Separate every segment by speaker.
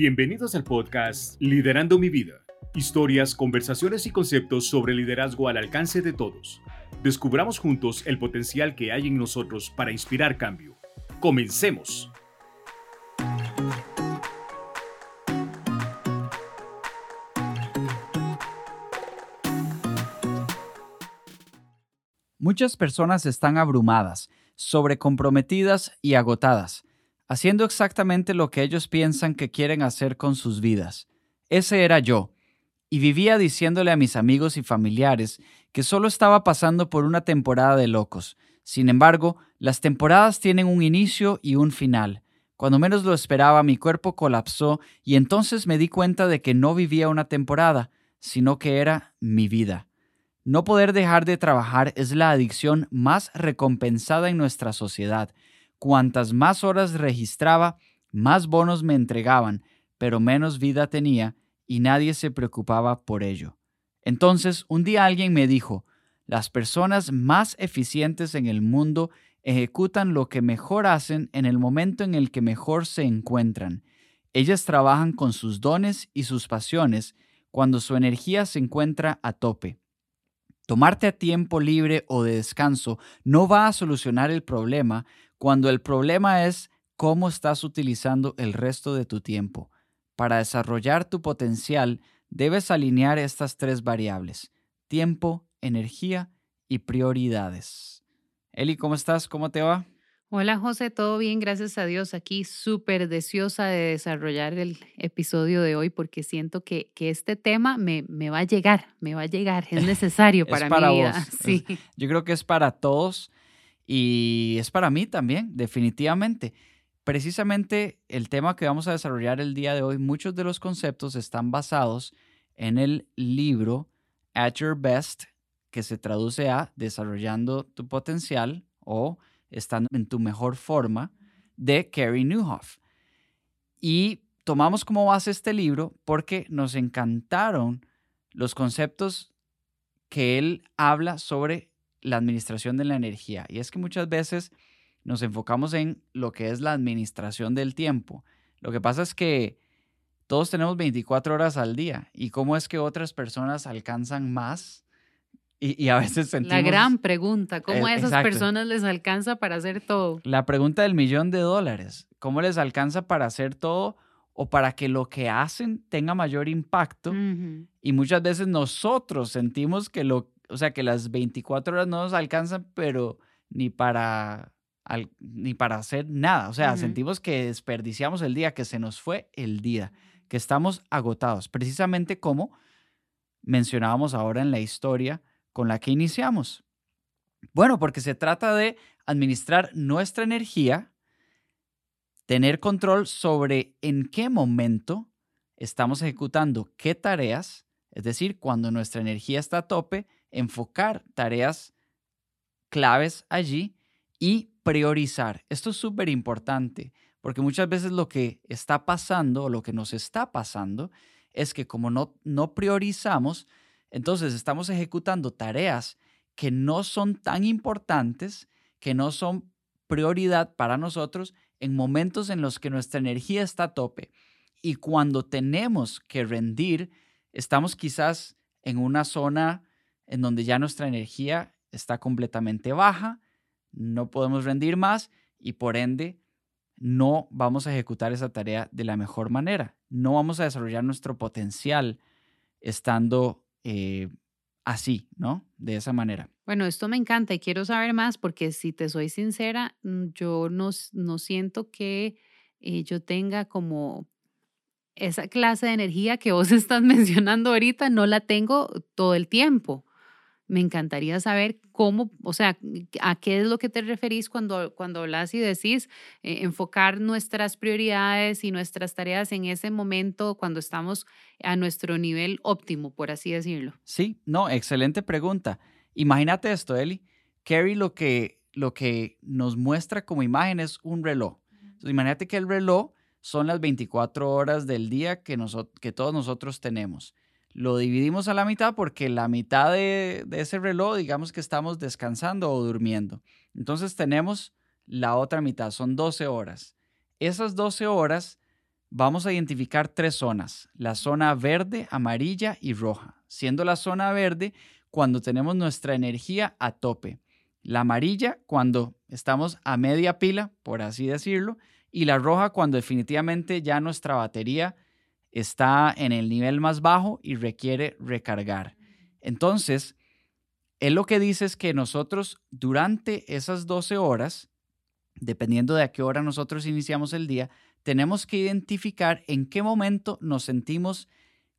Speaker 1: Bienvenidos al podcast Liderando mi vida. Historias, conversaciones y conceptos sobre liderazgo al alcance de todos. Descubramos juntos el potencial que hay en nosotros para inspirar cambio. Comencemos.
Speaker 2: Muchas personas están abrumadas, sobrecomprometidas y agotadas haciendo exactamente lo que ellos piensan que quieren hacer con sus vidas. Ese era yo, y vivía diciéndole a mis amigos y familiares que solo estaba pasando por una temporada de locos. Sin embargo, las temporadas tienen un inicio y un final. Cuando menos lo esperaba, mi cuerpo colapsó y entonces me di cuenta de que no vivía una temporada, sino que era mi vida. No poder dejar de trabajar es la adicción más recompensada en nuestra sociedad Cuantas más horas registraba, más bonos me entregaban, pero menos vida tenía y nadie se preocupaba por ello. Entonces, un día alguien me dijo, las personas más eficientes en el mundo ejecutan lo que mejor hacen en el momento en el que mejor se encuentran. Ellas trabajan con sus dones y sus pasiones cuando su energía se encuentra a tope. Tomarte a tiempo libre o de descanso no va a solucionar el problema cuando el problema es cómo estás utilizando el resto de tu tiempo. Para desarrollar tu potencial, debes alinear estas tres variables, tiempo, energía y prioridades. Eli, ¿cómo estás? ¿Cómo te va?
Speaker 3: Hola José, todo bien, gracias a Dios. Aquí súper deseosa de desarrollar el episodio de hoy porque siento que, que este tema me, me, va a llegar, me va a llegar, es necesario para,
Speaker 2: para
Speaker 3: mi
Speaker 2: vida. Sí. yo creo que es para todos y es para mí también, definitivamente. Precisamente el tema que vamos a desarrollar el día de hoy, muchos de los conceptos están basados en el libro At Your Best, que se traduce a Desarrollando tu potencial o estando en tu mejor forma, de Carrie Newhoff. Y tomamos como base este libro porque nos encantaron los conceptos que él habla sobre la administración de la energía. Y es que muchas veces nos enfocamos en lo que es la administración del tiempo. Lo que pasa es que todos tenemos 24 horas al día y cómo es que otras personas alcanzan más y, a veces sentimos...
Speaker 3: La gran pregunta, ¿cómo a esas personas les alcanza para hacer todo?
Speaker 2: La pregunta del millón de dólares, ¿cómo les alcanza para hacer todo o para que lo que hacen tenga mayor impacto? Y muchas veces nosotros sentimos que lo, o sea, que las 24 horas no nos alcanzan, pero ni para, ni para hacer nada. O sea, sentimos que desperdiciamos el día, que se nos fue el día, que estamos agotados, precisamente como mencionábamos ahora en la historia con la que iniciamos? Bueno, porque se trata de administrar nuestra energía, tener control sobre en qué momento estamos ejecutando qué tareas, es decir, cuando nuestra energía está a tope, enfocar tareas claves allí y priorizar. Esto es súper importante porque muchas veces lo que está pasando o lo que nos está pasando es que como no, no priorizamos, entonces estamos ejecutando tareas que no son tan importantes, que no son prioridad para nosotros en momentos en los que nuestra energía está a tope. Y cuando tenemos que rendir, estamos quizás en una zona en donde ya nuestra energía está completamente baja, no podemos rendir más y por ende no vamos a ejecutar esa tarea de la mejor manera. No vamos a desarrollar nuestro potencial estando eh, así, ¿no? De esa manera.
Speaker 3: Bueno, esto me encanta y quiero saber más porque si te soy sincera, mm, yo no, no siento que eh, yo tenga como esa clase de energía que vos estás mencionando ahorita, no la tengo todo el tiempo. Me encantaría saber cómo, o sea, a qué es lo que te referís cuando, cuando hablas y decís eh, enfocar nuestras prioridades y nuestras tareas en ese momento cuando estamos a nuestro nivel óptimo, por así decirlo.
Speaker 2: Sí, no, excelente pregunta. Imagínate esto, Eli. Carrie lo que, lo que nos muestra como imagen es un reloj. imagínate que el reloj son las 24 horas del día que, que todos nosotros tenemos lo dividimos a la mitad porque la mitad de, ese reloj, digamos que estamos descansando o durmiendo. Entonces tenemos la otra mitad, son 12 horas. Esas 12 horas vamos a identificar tres zonas, la zona verde, amarilla y roja, siendo la zona verde cuando tenemos nuestra energía a tope, la amarilla cuando estamos a media pila, por así decirlo, y la roja cuando definitivamente ya nuestra batería está en el nivel más bajo y requiere recargar. Entonces, él lo que dice es que nosotros durante esas 12 horas, dependiendo de a qué hora nosotros iniciamos el día, tenemos que identificar en qué momento nos sentimos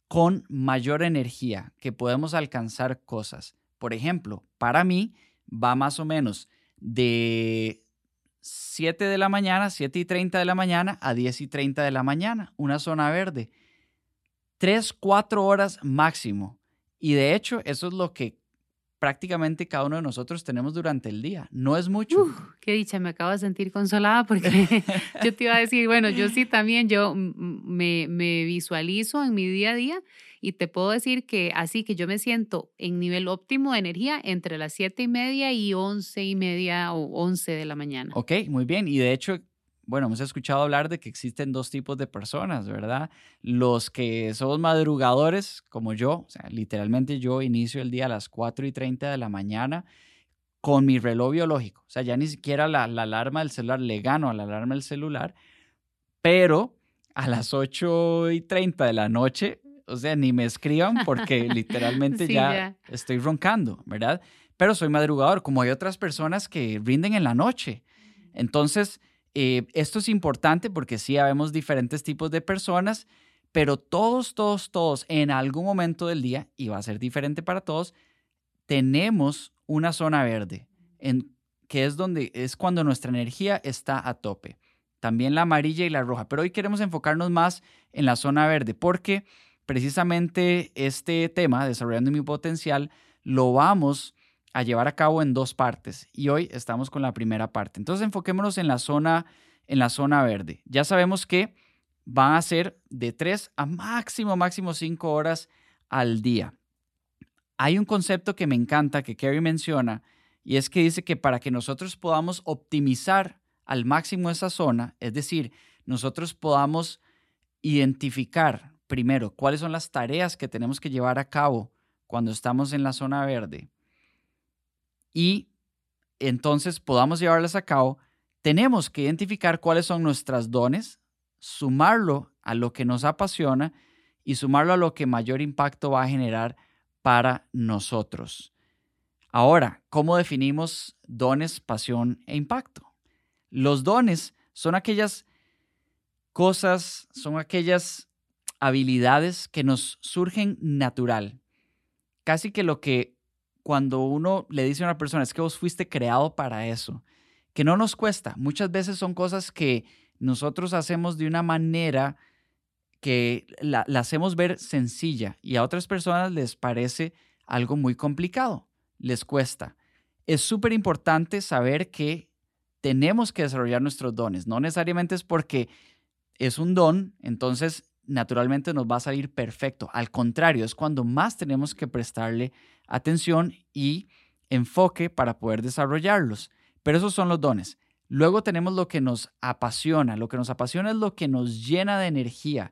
Speaker 2: con mayor energía, que podemos alcanzar cosas. Por ejemplo, para mí va más o menos de 7 de la mañana, 7 y 30 de la mañana a 10 y 30 de la mañana, una zona verde. 3, 4 horas máximo. Y de hecho, eso es lo que prácticamente cada uno de nosotros tenemos durante el día. No es mucho.
Speaker 3: qué dicha, me acabo de sentir consolada porque yo te iba a decir, bueno, yo sí también, yo me, me visualizo en mi día a día y te puedo decir que así que yo me siento en nivel óptimo de energía entre las siete y media y once y media o once de la mañana.
Speaker 2: Ok, muy bien. Y de hecho, bueno, hemos escuchado hablar de que existen dos tipos de personas, ¿verdad? Los que somos madrugadores, como yo, o sea, literalmente yo inicio el día a las 4 y 30 de la mañana con mi reloj biológico. O sea, ya ni siquiera la, la alarma del celular le gano a la alarma del celular, pero a las 8 y 30 de la noche, o sea, ni me escriban porque literalmente ya estoy roncando, ¿verdad? Pero soy madrugador, como hay otras personas que rinden en la noche. Entonces, eh, esto es importante porque sí habemos diferentes tipos de personas, pero todos, todos, todos en algún momento del día, y va a ser diferente para todos, tenemos una zona verde, en, que es donde es cuando nuestra energía está a tope. También la amarilla y la roja, pero hoy queremos enfocarnos más en la zona verde porque precisamente este tema, desarrollando mi potencial, lo vamos a llevar a cabo en dos partes y hoy estamos con la primera parte. Entonces enfoquémonos en la zona, en la zona verde. Ya sabemos que van a ser de 3 a máximo, máximo 5 horas al día. Hay un concepto que me encanta que Kerry menciona y es que dice que para que nosotros podamos optimizar al máximo esa zona, es decir, nosotros podamos identificar primero cuáles son las tareas que tenemos que llevar a cabo cuando estamos en la zona verde y entonces podamos llevarlas a cabo, tenemos que identificar cuáles son nuestras dones, sumarlo a lo que nos apasiona y sumarlo a lo que mayor impacto va a generar para nosotros. Ahora, ¿cómo definimos dones, pasión e impacto? Los dones son aquellas cosas, son aquellas habilidades que nos surgen natural. Casi que lo que cuando uno le dice a una persona, es que vos fuiste creado para eso, que no nos cuesta. Muchas veces son cosas que nosotros hacemos de una manera que la, hacemos ver sencilla y a otras personas les parece algo muy complicado, les cuesta. Es súper importante saber que tenemos que desarrollar nuestros dones. No necesariamente es porque es un don, entonces naturalmente nos va a salir perfecto. Al contrario, es cuando más tenemos que prestarle atención y enfoque para poder desarrollarlos. Pero esos son los dones. Luego tenemos lo que nos apasiona. Lo que nos apasiona es lo que nos llena de energía.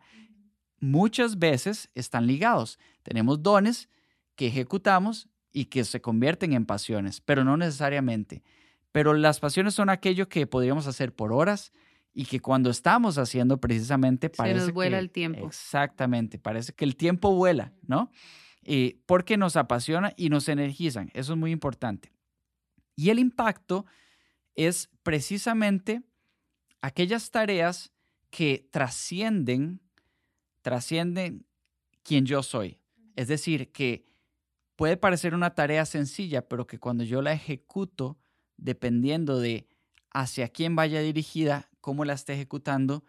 Speaker 2: Muchas veces están ligados. Tenemos dones que ejecutamos y que se convierten en pasiones, pero no necesariamente. Pero las pasiones son aquello que podríamos hacer por horas, y que cuando estamos haciendo precisamente parece
Speaker 3: Se nos vuela
Speaker 2: que,
Speaker 3: el tiempo.
Speaker 2: Exactamente, parece que el tiempo vuela, ¿no? Eh, porque nos apasiona y nos energizan, eso es muy importante. Y el impacto es precisamente aquellas tareas que trascienden, trascienden quien yo soy. Es decir, que puede parecer una tarea sencilla, pero que cuando yo la ejecuto, dependiendo de hacia quién vaya dirigida, cómo la esté ejecutando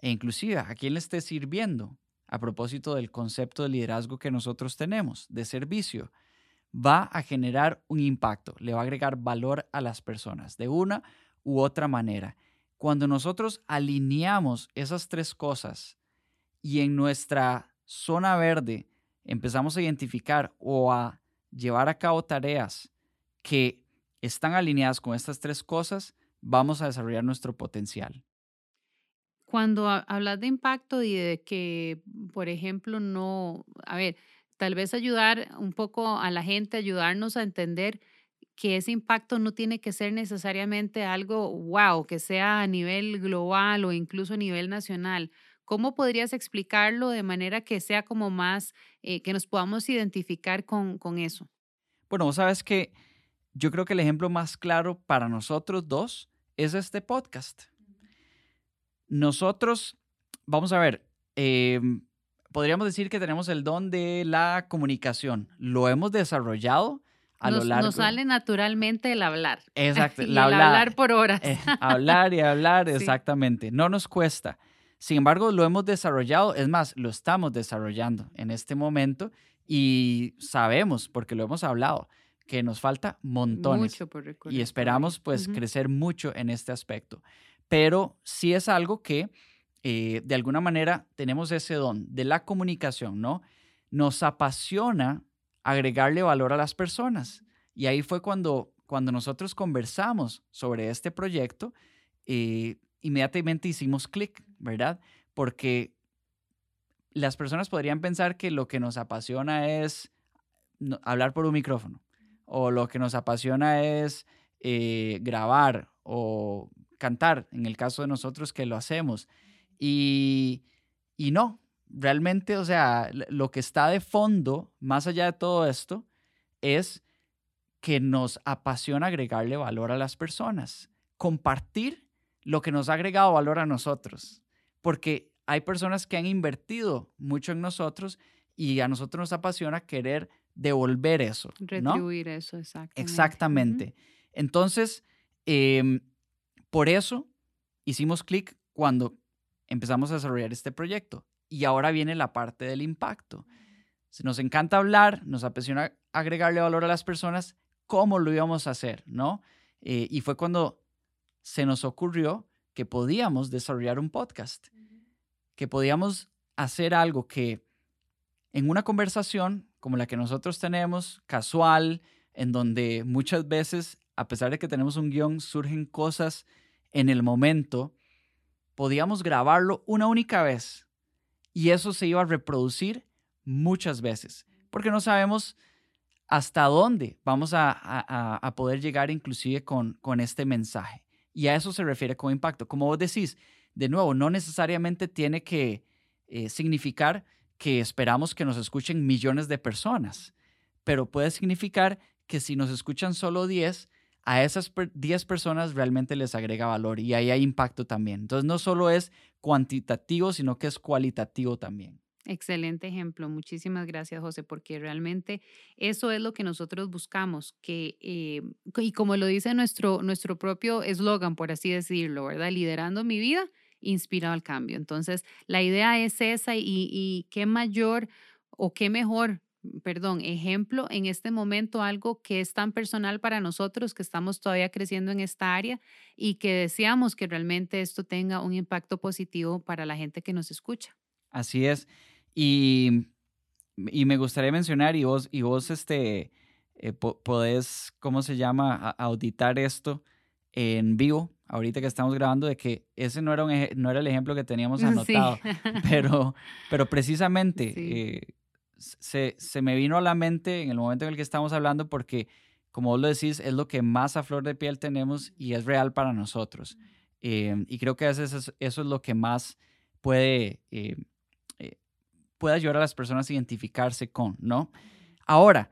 Speaker 2: e inclusive a quién le esté sirviendo a propósito del concepto de liderazgo que nosotros tenemos, de servicio, va a generar un impacto, le va a agregar valor a las personas de una u otra manera. Cuando nosotros alineamos esas tres cosas y en nuestra zona verde empezamos a identificar o a llevar a cabo tareas que están alineadas con estas tres cosas, vamos a desarrollar nuestro potencial.
Speaker 3: Cuando hablas de impacto y de que, por ejemplo, no, a ver, tal vez ayudar un poco a la gente, ayudarnos a entender que ese impacto no tiene que ser necesariamente algo wow, que sea a nivel global o incluso a nivel nacional. ¿Cómo podrías explicarlo de manera que sea como más, eh, que nos podamos identificar con, con eso?
Speaker 2: Bueno, sabes que yo creo que el ejemplo más claro para nosotros dos es este podcast. Nosotros, vamos a ver, em, podríamos decir que tenemos el don de la comunicación. Lo hemos desarrollado a
Speaker 3: nos,
Speaker 2: lo largo.
Speaker 3: Nos sale naturalmente el hablar.
Speaker 2: Exacto,
Speaker 3: el hablar, por horas.
Speaker 2: Eh, hablar y hablar, exactamente. No nos cuesta. Sin embargo, lo hemos desarrollado, es más, lo estamos desarrollando en este momento y sabemos, porque lo hemos hablado, que nos falta montones.
Speaker 3: Mucho por
Speaker 2: y esperamos pues crecer mucho en este aspecto. Pero sí es algo que eh, de alguna manera tenemos ese don de la comunicación, ¿no? Nos apasiona agregarle valor a las personas. Y ahí fue cuando, cuando nosotros conversamos sobre este proyecto, eh, inmediatamente hicimos clic, ¿verdad? Porque las personas podrían pensar que lo que nos apasiona es hablar por un micrófono, o lo que nos apasiona es eh, grabar o cantar, en el caso de nosotros que lo hacemos. Y, y no, realmente, o sea, lo que está de fondo, más allá de todo esto, es que nos apasiona agregarle valor a las personas, compartir lo que nos ha agregado valor a nosotros, porque hay personas que han invertido mucho en nosotros y a nosotros nos apasiona querer devolver eso.
Speaker 3: Retribuir eso,
Speaker 2: exactamente. Exactamente. Entonces, em, por eso hicimos clic cuando empezamos a desarrollar este proyecto. Y ahora viene la parte del impacto. Si nos encanta hablar, nos apasiona agregarle valor a las personas, ¿cómo lo íbamos a hacer? ¿no? Eh, y fue cuando se nos ocurrió que podíamos desarrollar un podcast, que podíamos hacer algo que en una conversación como la que nosotros tenemos, casual, en donde muchas veces, a pesar de que tenemos un guion, surgen cosas en el momento, podíamos grabarlo una única vez y eso se iba a reproducir muchas veces, porque no sabemos hasta dónde vamos a, poder llegar inclusive con, este mensaje. Y a eso se refiere con impacto. Como vos decís, de nuevo, no necesariamente tiene que eh, significar que esperamos que nos escuchen millones de personas, pero puede significar que si nos escuchan solo 10, a esas 10 personas realmente les agrega valor y ahí hay impacto también. Entonces no solo es cuantitativo, sino que es cualitativo también.
Speaker 3: Excelente ejemplo. Muchísimas gracias, José, porque realmente eso es lo que nosotros buscamos, que, eh, y como lo dice nuestro, nuestro propio eslogan, por así decirlo, ¿verdad? Liderando mi vida, inspirado al cambio. Entonces, la idea es esa y, y qué mayor o qué mejor perdón, ejemplo en este momento, algo que es tan personal para nosotros, que estamos todavía creciendo en esta área y que deseamos que realmente esto tenga un impacto positivo para la gente que nos escucha.
Speaker 2: Así es. Y, y me gustaría mencionar, y vos, y vos este, eh, podés, ¿cómo se llama?, auditar esto en vivo, ahorita que estamos grabando, de que ese no era, un, no era el ejemplo que teníamos anotado, pero, pero precisamente... Eh, se, me vino a la mente en el momento en el que estamos hablando porque, como vos lo decís, es lo que más a flor de piel tenemos y es real para nosotros. Em, y creo que eso es, eso es lo que más puede, eh, eh, puede ayudar a las personas a identificarse con, ¿no? Ahora,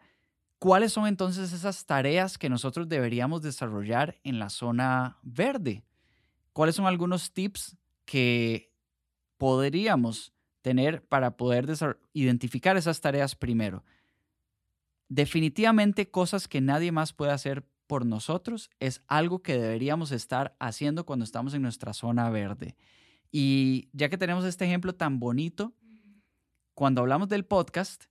Speaker 2: ¿cuáles son entonces esas tareas que nosotros deberíamos desarrollar en la zona verde? ¿Cuáles son algunos tips que podríamos tener para poder identificar esas tareas primero. Definitivamente cosas que nadie más puede hacer por nosotros es algo que deberíamos estar haciendo cuando estamos en nuestra zona verde. Y ya que tenemos este ejemplo tan bonito, cuando hablamos del podcast,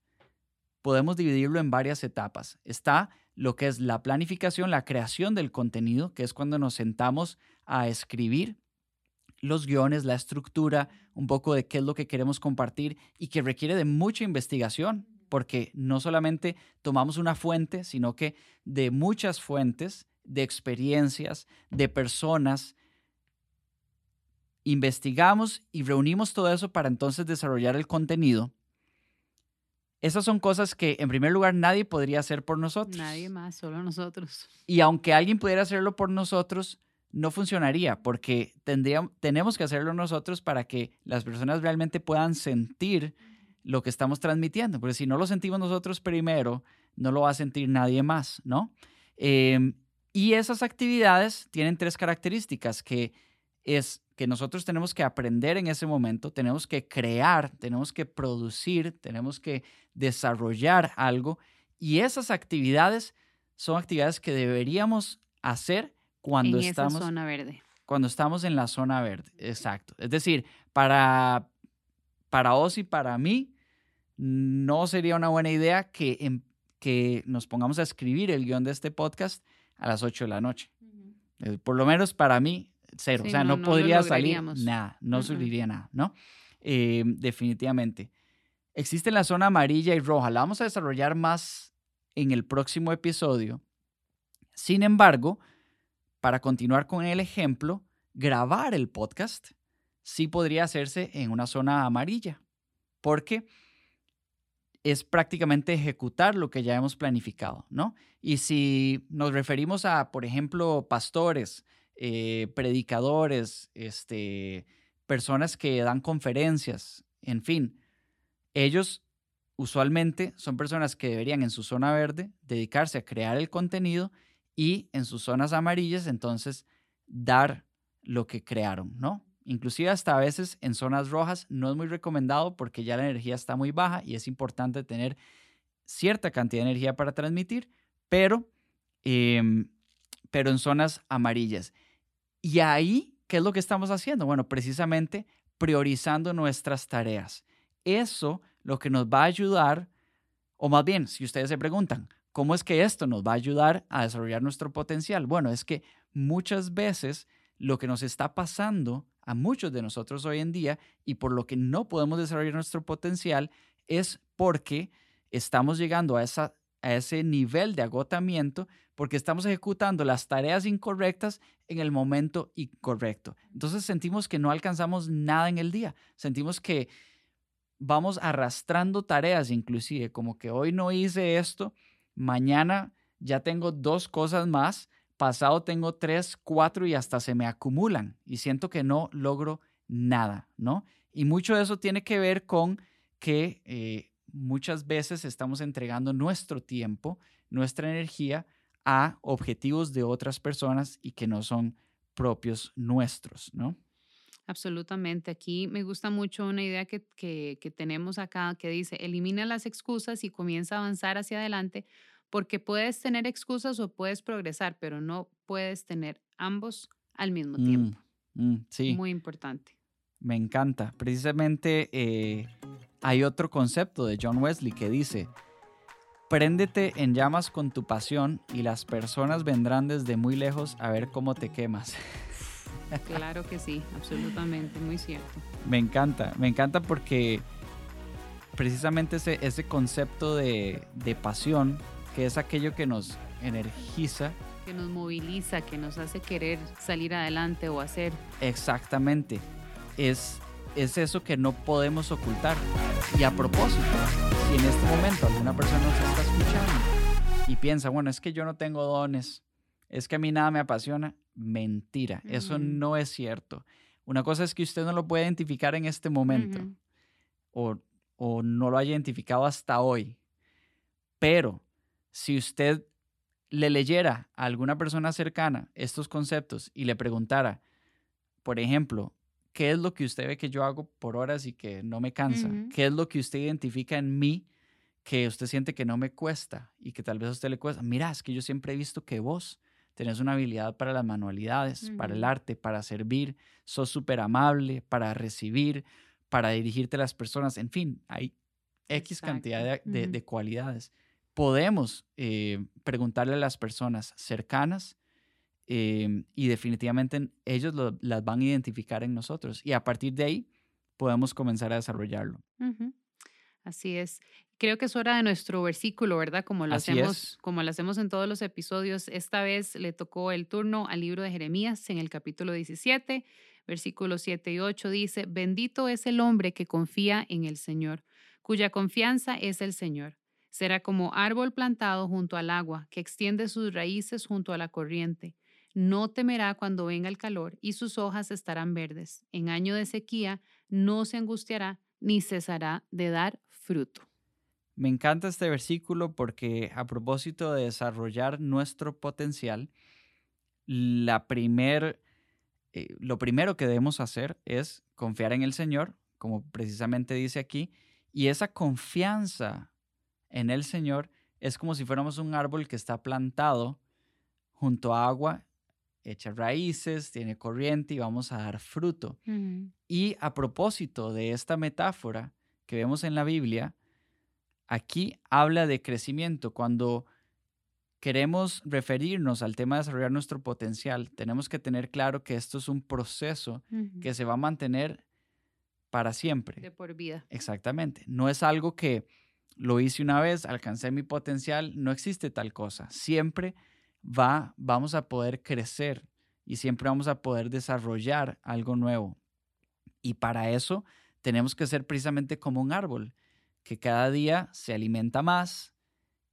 Speaker 2: podemos dividirlo en varias etapas. Está lo que es la planificación, la creación del contenido, que es cuando nos sentamos a escribir los guiones, la estructura, un poco de qué es lo que queremos compartir y que requiere de mucha investigación, porque no solamente tomamos una fuente, sino que de muchas fuentes, de experiencias, de personas, investigamos y reunimos todo eso para entonces desarrollar el contenido, esas son cosas que en primer lugar nadie podría hacer por nosotros.
Speaker 3: Nadie más, solo nosotros.
Speaker 2: Y aunque alguien pudiera hacerlo por nosotros, no funcionaría porque tenemos que hacerlo nosotros para que las personas realmente puedan sentir lo que estamos transmitiendo. Porque si no lo sentimos nosotros primero, no lo va a sentir nadie más, ¿no? Em, y esas actividades tienen tres características, que es que nosotros tenemos que aprender en ese momento, tenemos que crear, tenemos que producir, tenemos que desarrollar algo. Y esas actividades son actividades que deberíamos hacer cuando
Speaker 3: en
Speaker 2: estamos...
Speaker 3: Esa zona verde.
Speaker 2: Cuando estamos en la zona verde, exacto. Es decir, para, para vos y para mí, no sería una buena idea que, em, que nos pongamos a escribir el guion de este podcast a las 8 de la noche. Eh, por lo menos para mí, cero. o sea, no, podría salir nada, no uh nada, ¿no? Eh, definitivamente. Existe la zona amarilla y roja. La vamos a desarrollar más en el próximo episodio. Sin embargo, para continuar con el ejemplo, grabar el podcast sí podría hacerse en una zona amarilla, porque es prácticamente ejecutar lo que ya hemos planificado, ¿no? Y si nos referimos a, por ejemplo, pastores, eh, predicadores, este, personas que dan conferencias, en fin, ellos usualmente son personas que deberían en su zona verde dedicarse a crear el contenido y en sus zonas amarillas entonces dar lo que crearon, ¿no? Inclusive hasta a veces en zonas rojas no es muy recomendado porque ya la energía está muy baja y es importante tener cierta cantidad de energía para transmitir, pero, em, pero en zonas amarillas. Y ahí, ¿qué es lo que estamos haciendo? Bueno, precisamente priorizando nuestras tareas. Eso lo que nos va a ayudar, o más bien, si ustedes se preguntan, ¿cómo es que esto nos va a ayudar a desarrollar nuestro potencial? Bueno, es que muchas veces lo que nos está pasando a muchos de nosotros hoy en día y por lo que no podemos desarrollar nuestro potencial es porque estamos llegando a, a ese nivel de agotamiento porque estamos ejecutando las tareas incorrectas en el momento incorrecto. Entonces sentimos que no alcanzamos nada en el día, sentimos que vamos arrastrando tareas inclusive, como que hoy no hice esto, mañana ya tengo dos cosas más pasado tengo tres, cuatro y hasta se me acumulan y siento que no logro nada, ¿no? Y mucho de eso tiene que ver con que eh, muchas veces estamos entregando nuestro tiempo, nuestra energía a objetivos de otras personas y que no son propios nuestros, ¿no?
Speaker 3: Absolutamente. Aquí me gusta mucho una idea que, que, que tenemos acá que dice, elimina las excusas y comienza a avanzar hacia adelante porque puedes tener excusas o puedes progresar, pero no puedes tener ambos al mismo mm, tiempo.
Speaker 2: Mm, sí.
Speaker 3: Muy importante.
Speaker 2: Me encanta. Precisamente eh, hay otro concepto de John Wesley que dice, préndete en llamas con tu pasión y las personas vendrán desde muy lejos a ver cómo te quemas.
Speaker 3: Claro que sí, absolutamente, muy cierto.
Speaker 2: Me encanta, me encanta porque precisamente ese, ese concepto de, de pasión que es aquello que nos energiza.
Speaker 3: Que nos moviliza, que nos hace querer salir adelante o hacer.
Speaker 2: Exactamente. Es, es eso que no podemos ocultar. Y a propósito, si en este momento alguna persona nos está escuchando y piensa, bueno, es que yo no tengo dones, es que a mí nada me apasiona, mentira, eso no es cierto. Una cosa es que usted no lo puede identificar en este momento o, o no lo haya identificado hasta hoy, pero si usted le leyera a alguna persona cercana estos conceptos y le preguntara, por ejemplo, ¿qué es lo que usted ve que yo hago por horas y que no me cansa? ¿Qué es lo que usted identifica en mí que usted siente que no me cuesta y que tal vez a usted le cuesta? Mira, es que yo siempre he visto que vos tenés una habilidad para las manualidades, para el arte, para servir, sos súper amable, para recibir, para dirigirte a las personas, en fin, hay X cantidad de cualidades. Podemos eh, preguntarle a las personas cercanas em, y definitivamente ellos las van a identificar en nosotros y a partir de ahí podemos comenzar a desarrollarlo.
Speaker 3: Así es. Creo que es hora de nuestro versículo, ¿verdad? Como lo, hacemos, como lo hacemos en todos los episodios. Esta vez le tocó el turno al libro de Jeremías en el capítulo 17, versículos 7 y 8. Dice, bendito es el hombre que confía en el Señor, cuya confianza es el Señor. Será como árbol plantado junto al agua, que extiende sus raíces junto a la corriente. No temerá cuando venga el calor y sus hojas estarán verdes. En año de sequía no se angustiará ni cesará de dar fruto.
Speaker 2: Me encanta este versículo porque a propósito de desarrollar nuestro potencial, la primer, eh, lo primero que debemos hacer es confiar en el Señor, como precisamente dice aquí, y esa confianza en el Señor es como si fuéramos un árbol que está plantado junto a agua, echa raíces, tiene corriente y vamos a dar fruto. Y a propósito de esta metáfora que vemos en la Biblia, aquí habla de crecimiento. Cuando queremos referirnos al tema de desarrollar nuestro potencial, tenemos que tener claro que esto es un proceso que se va a mantener para siempre.
Speaker 3: De por vida.
Speaker 2: Exactamente. No es algo que lo hice una vez, alcancé mi potencial, no existe tal cosa. Siempre va, vamos a poder crecer y siempre vamos a poder desarrollar algo nuevo. Y para eso tenemos que ser precisamente como un árbol que cada día se alimenta más,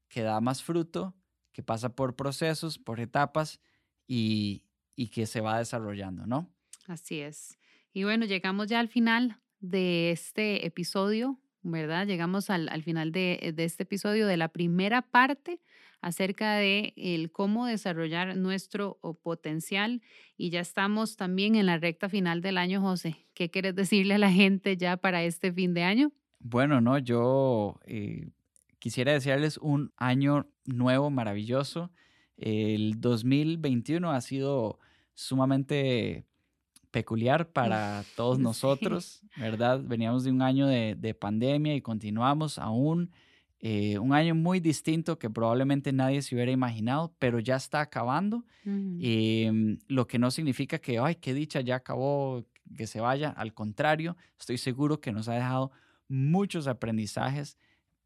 Speaker 2: que da más fruto, que pasa por procesos, por etapas y, que se va desarrollando, ¿no?
Speaker 3: Así es. Y bueno, llegamos ya al final de este episodio, ¿verdad? Llegamos al, final de, de, este episodio de la primera parte acerca de el cómo desarrollar nuestro potencial y ya estamos también en la recta final del año, José. ¿Qué quieres decirle a la gente ya para este fin de año?
Speaker 2: Bueno, no, yo eh, quisiera desearles un año nuevo, maravilloso. El 2021 ha sido sumamente peculiar para todos nosotros, ¿verdad? Veníamos de un año de, pandemia y continuamos aún. Eh, un año muy distinto que probablemente nadie se hubiera imaginado, pero ya está acabando. Em, lo que no significa que, ay, qué dicha, ya acabó, que se vaya. Al contrario, estoy seguro que nos ha dejado muchos aprendizajes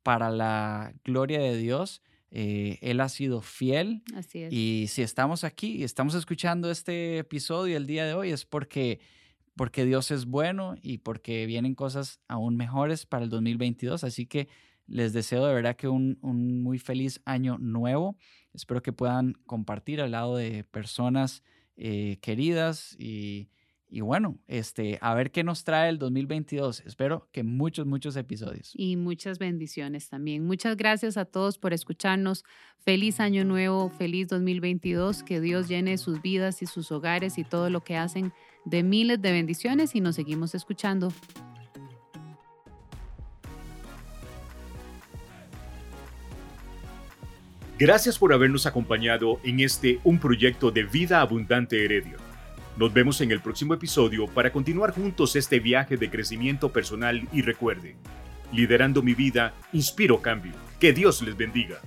Speaker 2: para la gloria de Dios. Eh, él ha sido fiel.
Speaker 3: Así es.
Speaker 2: Y si estamos aquí y estamos escuchando este episodio el día de hoy es porque, porque Dios es bueno y porque vienen cosas aún mejores para el 2022. Así que les deseo de verdad que un, un muy feliz año nuevo. Espero que puedan compartir al lado de personas eh, queridas y y bueno, este, a ver qué nos trae el 2022. Espero que muchos, muchos episodios.
Speaker 3: Y muchas bendiciones también. Muchas gracias a todos por escucharnos. Feliz año nuevo, feliz 2022. Que Dios llene sus vidas y sus hogares y todo lo que hacen de miles de bendiciones y nos seguimos escuchando.
Speaker 1: Gracias por habernos acompañado en este Un Proyecto de Vida Abundante Heredia. Nos vemos en el próximo episodio para continuar juntos este viaje de crecimiento personal y recuerde, liderando mi vida, inspiro cambio. Que Dios les bendiga.